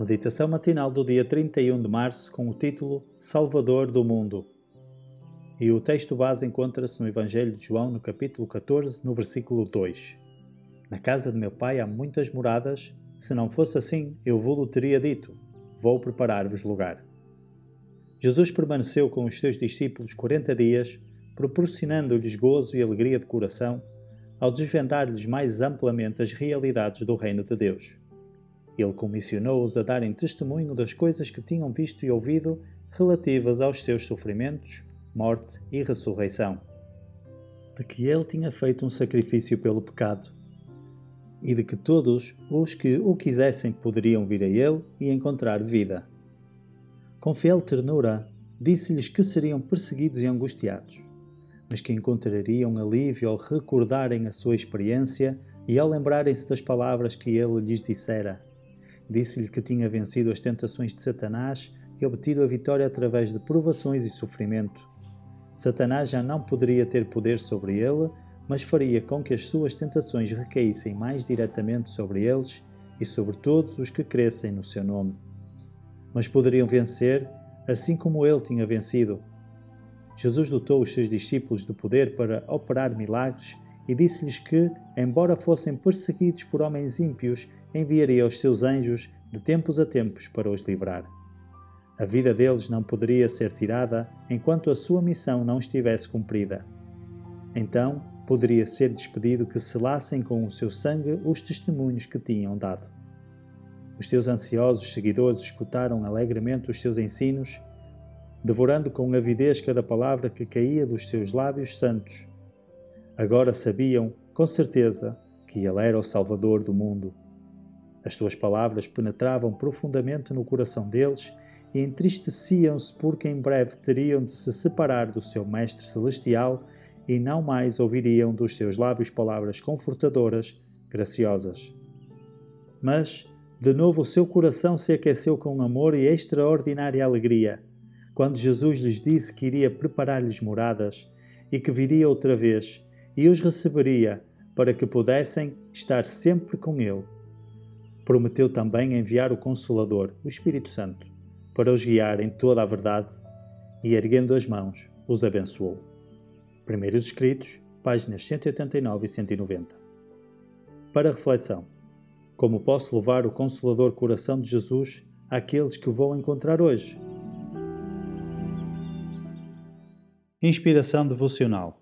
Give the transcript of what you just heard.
Meditação matinal do dia 31 de março com o título Salvador do Mundo. E o texto base encontra-se no Evangelho de João, no capítulo 14, no versículo 2. Na casa de meu pai há muitas moradas, se não fosse assim, eu vou-lo teria dito: Vou preparar-vos lugar. Jesus permaneceu com os seus discípulos 40 dias, proporcionando-lhes gozo e alegria de coração, ao desvendar-lhes mais amplamente as realidades do Reino de Deus. Ele comissionou-os a darem testemunho das coisas que tinham visto e ouvido relativas aos seus sofrimentos, morte e ressurreição. De que ele tinha feito um sacrifício pelo pecado, e de que todos os que o quisessem poderiam vir a ele e encontrar vida. Com fiel ternura, disse-lhes que seriam perseguidos e angustiados, mas que encontrariam alívio ao recordarem a sua experiência e ao lembrarem-se das palavras que ele lhes dissera Disse-lhe que tinha vencido as tentações de Satanás e obtido a vitória através de provações e sofrimento. Satanás já não poderia ter poder sobre ele, mas faria com que as suas tentações recaíssem mais diretamente sobre eles e sobre todos os que crescem no seu nome. Mas poderiam vencer, assim como ele tinha vencido. Jesus dotou os seus discípulos do poder para operar milagres e disse-lhes que, embora fossem perseguidos por homens ímpios, enviaria os seus anjos de tempos a tempos para os livrar. A vida deles não poderia ser tirada enquanto a sua missão não estivesse cumprida. Então, poderia ser despedido que selassem com o seu sangue os testemunhos que tinham dado. Os teus ansiosos seguidores escutaram alegremente os seus ensinos, devorando com avidez cada palavra que caía dos seus lábios santos. Agora sabiam, com certeza, que Ele era o Salvador do mundo. As suas palavras penetravam profundamente no coração deles e entristeciam-se porque em breve teriam de se separar do seu Mestre Celestial e não mais ouviriam dos seus lábios palavras confortadoras, graciosas. Mas, de novo, o seu coração se aqueceu com amor e extraordinária alegria, quando Jesus lhes disse que iria preparar-lhes moradas e que viria outra vez e os receberia para que pudessem estar sempre com Ele prometeu também enviar o Consolador, o Espírito Santo, para os guiar em toda a verdade e, erguendo as mãos, os abençoou. Primeiros Escritos, páginas 189 e 190. Para reflexão: Como posso levar o Consolador Coração de Jesus àqueles que vou encontrar hoje? Inspiração Devocional.